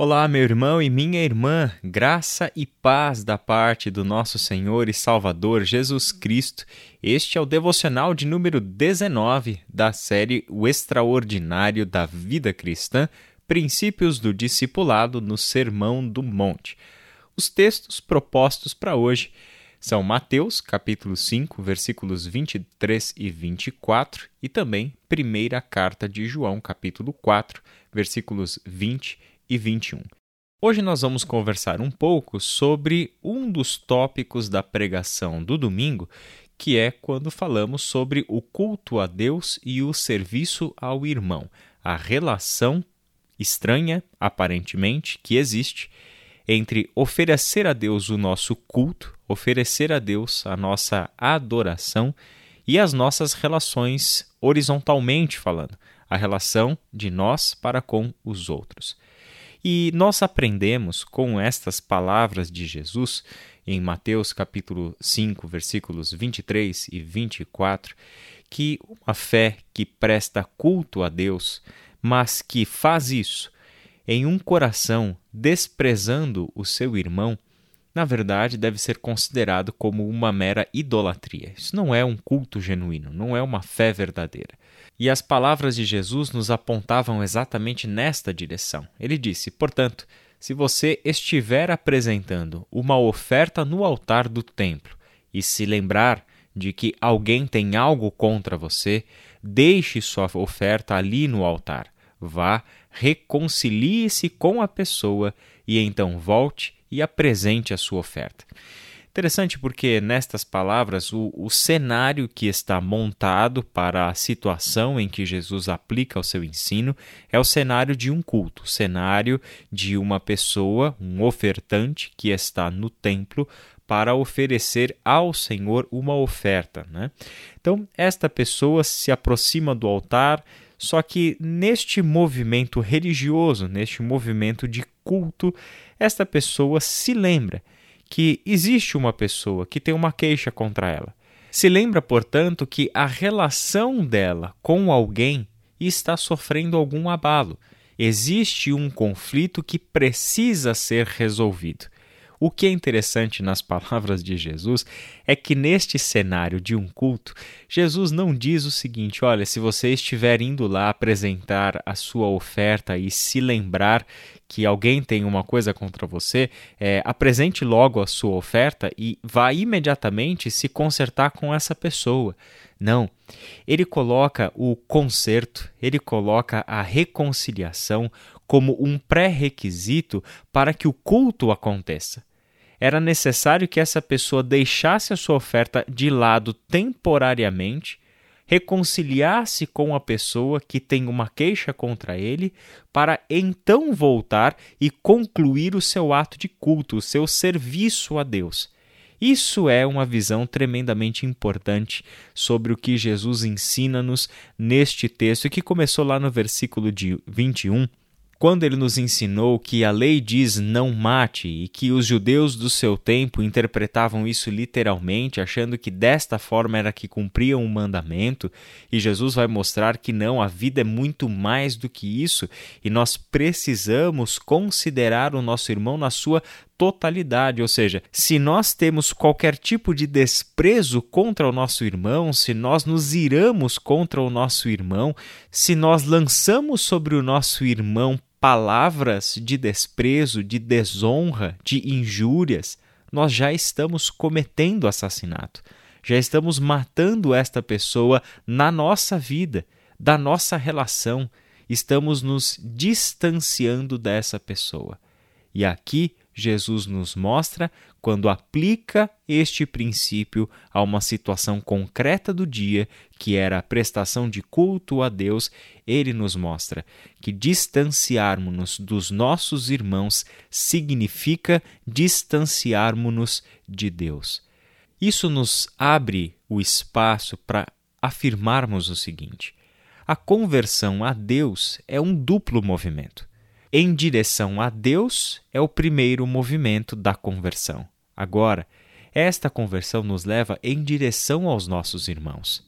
Olá, meu irmão e minha irmã, graça e paz da parte do nosso Senhor e Salvador Jesus Cristo. Este é o devocional de número 19 da série O Extraordinário da Vida Cristã Princípios do Discipulado no Sermão do Monte. Os textos propostos para hoje são Mateus, capítulo 5, versículos 23 e 24, e também primeira carta de João, capítulo 4, versículos 20 e 21. Hoje nós vamos conversar um pouco sobre um dos tópicos da pregação do domingo, que é quando falamos sobre o culto a Deus e o serviço ao irmão, a relação estranha, aparentemente, que existe entre oferecer a Deus o nosso culto, oferecer a Deus a nossa adoração e as nossas relações horizontalmente falando, a relação de nós para com os outros. E nós aprendemos com estas palavras de Jesus em Mateus capítulo 5, versículos 23 e 24, que uma fé que presta culto a Deus, mas que faz isso em um coração desprezando o seu irmão, na verdade deve ser considerado como uma mera idolatria. Isso não é um culto genuíno, não é uma fé verdadeira. E as palavras de Jesus nos apontavam exatamente nesta direção. Ele disse: portanto, se você estiver apresentando uma oferta no altar do templo e se lembrar de que alguém tem algo contra você, deixe sua oferta ali no altar. Vá, reconcilie-se com a pessoa e então volte e apresente a sua oferta. Interessante porque nestas palavras o, o cenário que está montado para a situação em que Jesus aplica o seu ensino é o cenário de um culto, o cenário de uma pessoa, um ofertante que está no templo para oferecer ao Senhor uma oferta. Né? Então, esta pessoa se aproxima do altar, só que neste movimento religioso, neste movimento de culto, esta pessoa se lembra que existe uma pessoa que tem uma queixa contra ela. Se lembra, portanto, que a relação dela com alguém está sofrendo algum abalo. Existe um conflito que precisa ser resolvido. O que é interessante nas palavras de Jesus é que neste cenário de um culto, Jesus não diz o seguinte: olha, se você estiver indo lá apresentar a sua oferta e se lembrar que alguém tem uma coisa contra você, é, apresente logo a sua oferta e vá imediatamente se consertar com essa pessoa. Não. Ele coloca o conserto, ele coloca a reconciliação como um pré-requisito para que o culto aconteça era necessário que essa pessoa deixasse a sua oferta de lado temporariamente, reconciliasse com a pessoa que tem uma queixa contra ele, para então voltar e concluir o seu ato de culto, o seu serviço a Deus. Isso é uma visão tremendamente importante sobre o que Jesus ensina-nos neste texto, que começou lá no versículo de 21 quando ele nos ensinou que a lei diz não mate e que os judeus do seu tempo interpretavam isso literalmente, achando que desta forma era que cumpriam o mandamento, e Jesus vai mostrar que não, a vida é muito mais do que isso e nós precisamos considerar o nosso irmão na sua totalidade, ou seja, se nós temos qualquer tipo de desprezo contra o nosso irmão, se nós nos iramos contra o nosso irmão, se nós lançamos sobre o nosso irmão palavras de desprezo, de desonra, de injúrias, nós já estamos cometendo assassinato. Já estamos matando esta pessoa na nossa vida, da nossa relação. Estamos nos distanciando dessa pessoa. E aqui Jesus nos mostra quando aplica este princípio a uma situação concreta do dia, que era a prestação de culto a Deus, ele nos mostra que distanciarmos-nos dos nossos irmãos significa distanciarmos-nos de Deus. Isso nos abre o espaço para afirmarmos o seguinte: a conversão a Deus é um duplo movimento em direção a Deus é o primeiro movimento da conversão. Agora, esta conversão nos leva em direção aos nossos irmãos.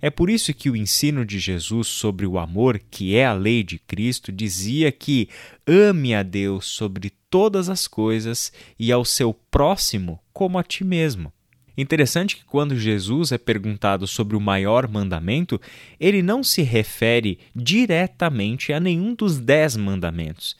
É por isso que o ensino de Jesus sobre o amor, que é a lei de Cristo, dizia que ame a Deus sobre todas as coisas e ao seu próximo como a ti mesmo. Interessante que quando Jesus é perguntado sobre o maior mandamento, ele não se refere diretamente a nenhum dos dez mandamentos.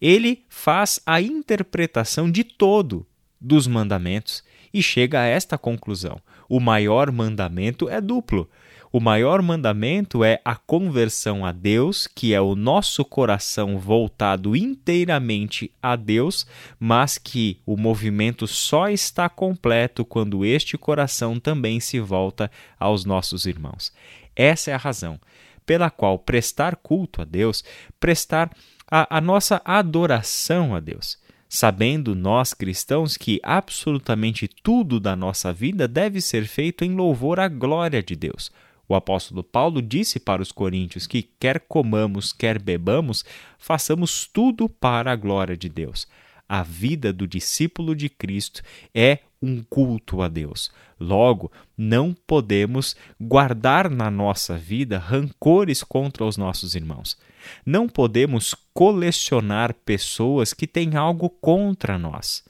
Ele faz a interpretação de todo dos mandamentos e chega a esta conclusão: o maior mandamento é duplo. O maior mandamento é a conversão a Deus, que é o nosso coração voltado inteiramente a Deus, mas que o movimento só está completo quando este coração também se volta aos nossos irmãos. Essa é a razão pela qual prestar culto a Deus, prestar a, a nossa adoração a Deus sabendo nós cristãos que absolutamente tudo da nossa vida deve ser feito em louvor à glória de Deus. O apóstolo Paulo disse para os coríntios que, quer comamos, quer bebamos, façamos tudo para a glória de Deus. A vida do discípulo de Cristo é um culto a Deus. Logo, não podemos guardar na nossa vida rancores contra os nossos irmãos. Não podemos colecionar pessoas que têm algo contra nós.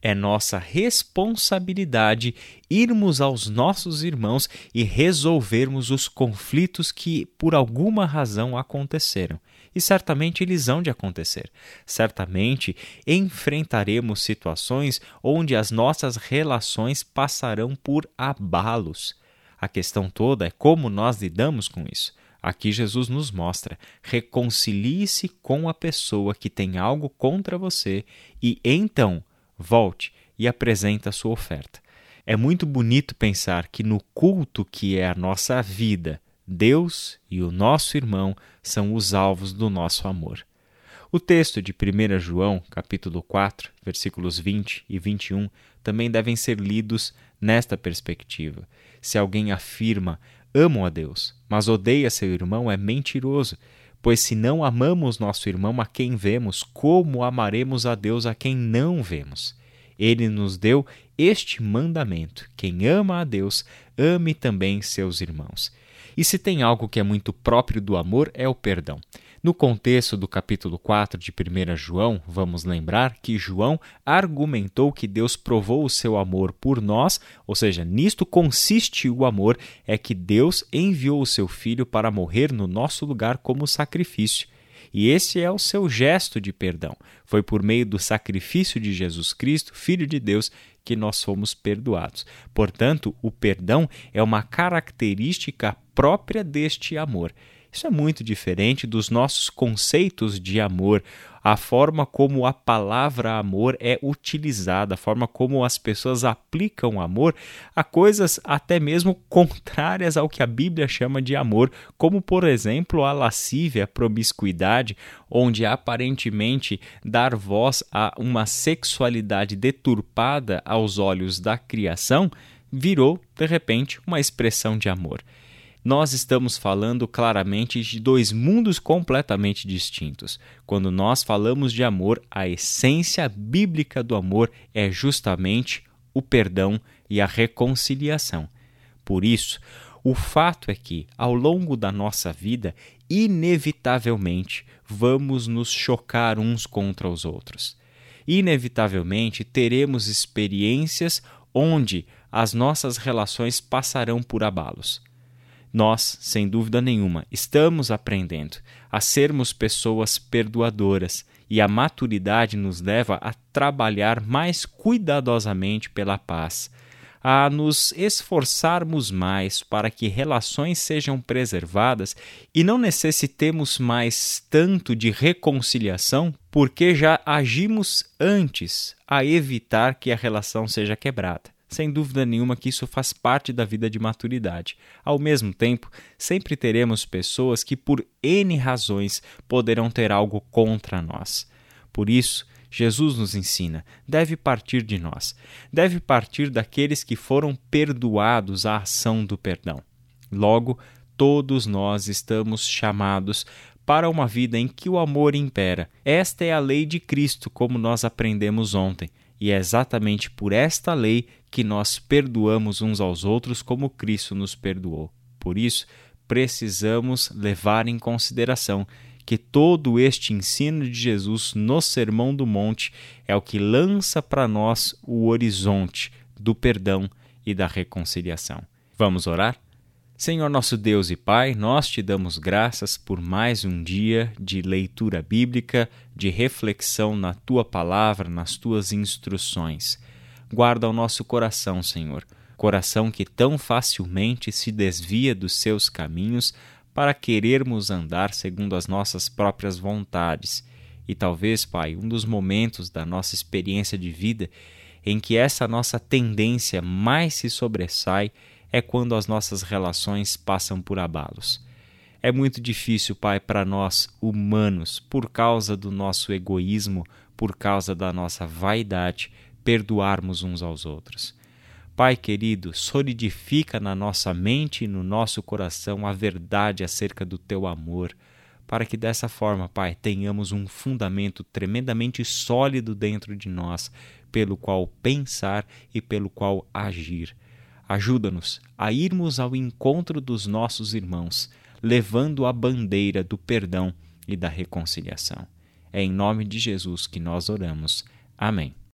É nossa responsabilidade irmos aos nossos irmãos e resolvermos os conflitos que por alguma razão aconteceram. E certamente eles hão de acontecer. Certamente enfrentaremos situações onde as nossas relações passarão por abalos. A questão toda é como nós lidamos com isso. Aqui Jesus nos mostra: reconcilie-se com a pessoa que tem algo contra você e então volte e apresente a sua oferta. É muito bonito pensar que no culto que é a nossa vida, Deus e o nosso irmão são os alvos do nosso amor. O texto de 1 João, capítulo 4, versículos 20 e 21, também devem ser lidos nesta perspectiva. Se alguém afirma amo a Deus, mas odeia seu irmão, é mentiroso. Pois se não amamos nosso irmão a quem vemos, como amaremos a Deus a quem não vemos? Ele nos deu este mandamento: quem ama a Deus, ame também seus irmãos. E se tem algo que é muito próprio do amor, é o perdão. No contexto do capítulo 4 de 1 João, vamos lembrar que João argumentou que Deus provou o seu amor por nós, ou seja, nisto consiste o amor, é que Deus enviou o seu filho para morrer no nosso lugar como sacrifício. E esse é o seu gesto de perdão. Foi por meio do sacrifício de Jesus Cristo, Filho de Deus, que nós fomos perdoados. Portanto, o perdão é uma característica própria deste amor. Isso é muito diferente dos nossos conceitos de amor, a forma como a palavra amor é utilizada, a forma como as pessoas aplicam amor a coisas até mesmo contrárias ao que a Bíblia chama de amor, como por exemplo a lascívia, a promiscuidade, onde aparentemente dar voz a uma sexualidade deturpada aos olhos da criação virou de repente uma expressão de amor nós estamos falando claramente de dois mundos completamente distintos. Quando nós falamos de amor, a essência bíblica do amor é justamente o perdão e a reconciliação. Por isso, o fato é que, ao longo da nossa vida, inevitavelmente vamos nos chocar uns contra os outros. Inevitavelmente teremos experiências onde as nossas relações passarão por abalos. Nós, sem dúvida nenhuma, estamos aprendendo a sermos pessoas perdoadoras e a maturidade nos leva a trabalhar mais cuidadosamente pela paz, a nos esforçarmos mais para que relações sejam preservadas e não necessitemos mais tanto de reconciliação, porque já agimos antes a evitar que a relação seja quebrada. Sem dúvida nenhuma que isso faz parte da vida de maturidade. Ao mesmo tempo, sempre teremos pessoas que, por N razões, poderão ter algo contra nós. Por isso, Jesus nos ensina, deve partir de nós, deve partir daqueles que foram perdoados à ação do perdão. Logo, todos nós estamos chamados para uma vida em que o amor impera. Esta é a lei de Cristo, como nós aprendemos ontem. E é exatamente por esta lei que nós perdoamos uns aos outros como Cristo nos perdoou. Por isso, precisamos levar em consideração que todo este ensino de Jesus no Sermão do Monte é o que lança para nós o horizonte do perdão e da reconciliação. Vamos orar? Senhor nosso Deus e Pai, nós te damos graças por mais um dia de leitura bíblica, de reflexão na tua palavra, nas tuas instruções. Guarda o nosso coração, Senhor, coração que tão facilmente se desvia dos seus caminhos para querermos andar segundo as nossas próprias vontades. E talvez, Pai, um dos momentos da nossa experiência de vida em que essa nossa tendência mais se sobressai é quando as nossas relações passam por abalos. É muito difícil, Pai, para nós humanos, por causa do nosso egoísmo, por causa da nossa vaidade, perdoarmos uns aos outros. Pai querido, solidifica na nossa mente e no nosso coração a verdade acerca do teu amor, para que dessa forma, Pai, tenhamos um fundamento tremendamente sólido dentro de nós, pelo qual pensar e pelo qual agir. Ajuda-nos a irmos ao encontro dos nossos irmãos, levando a bandeira do perdão e da reconciliação. É em nome de Jesus que nós oramos. Amém.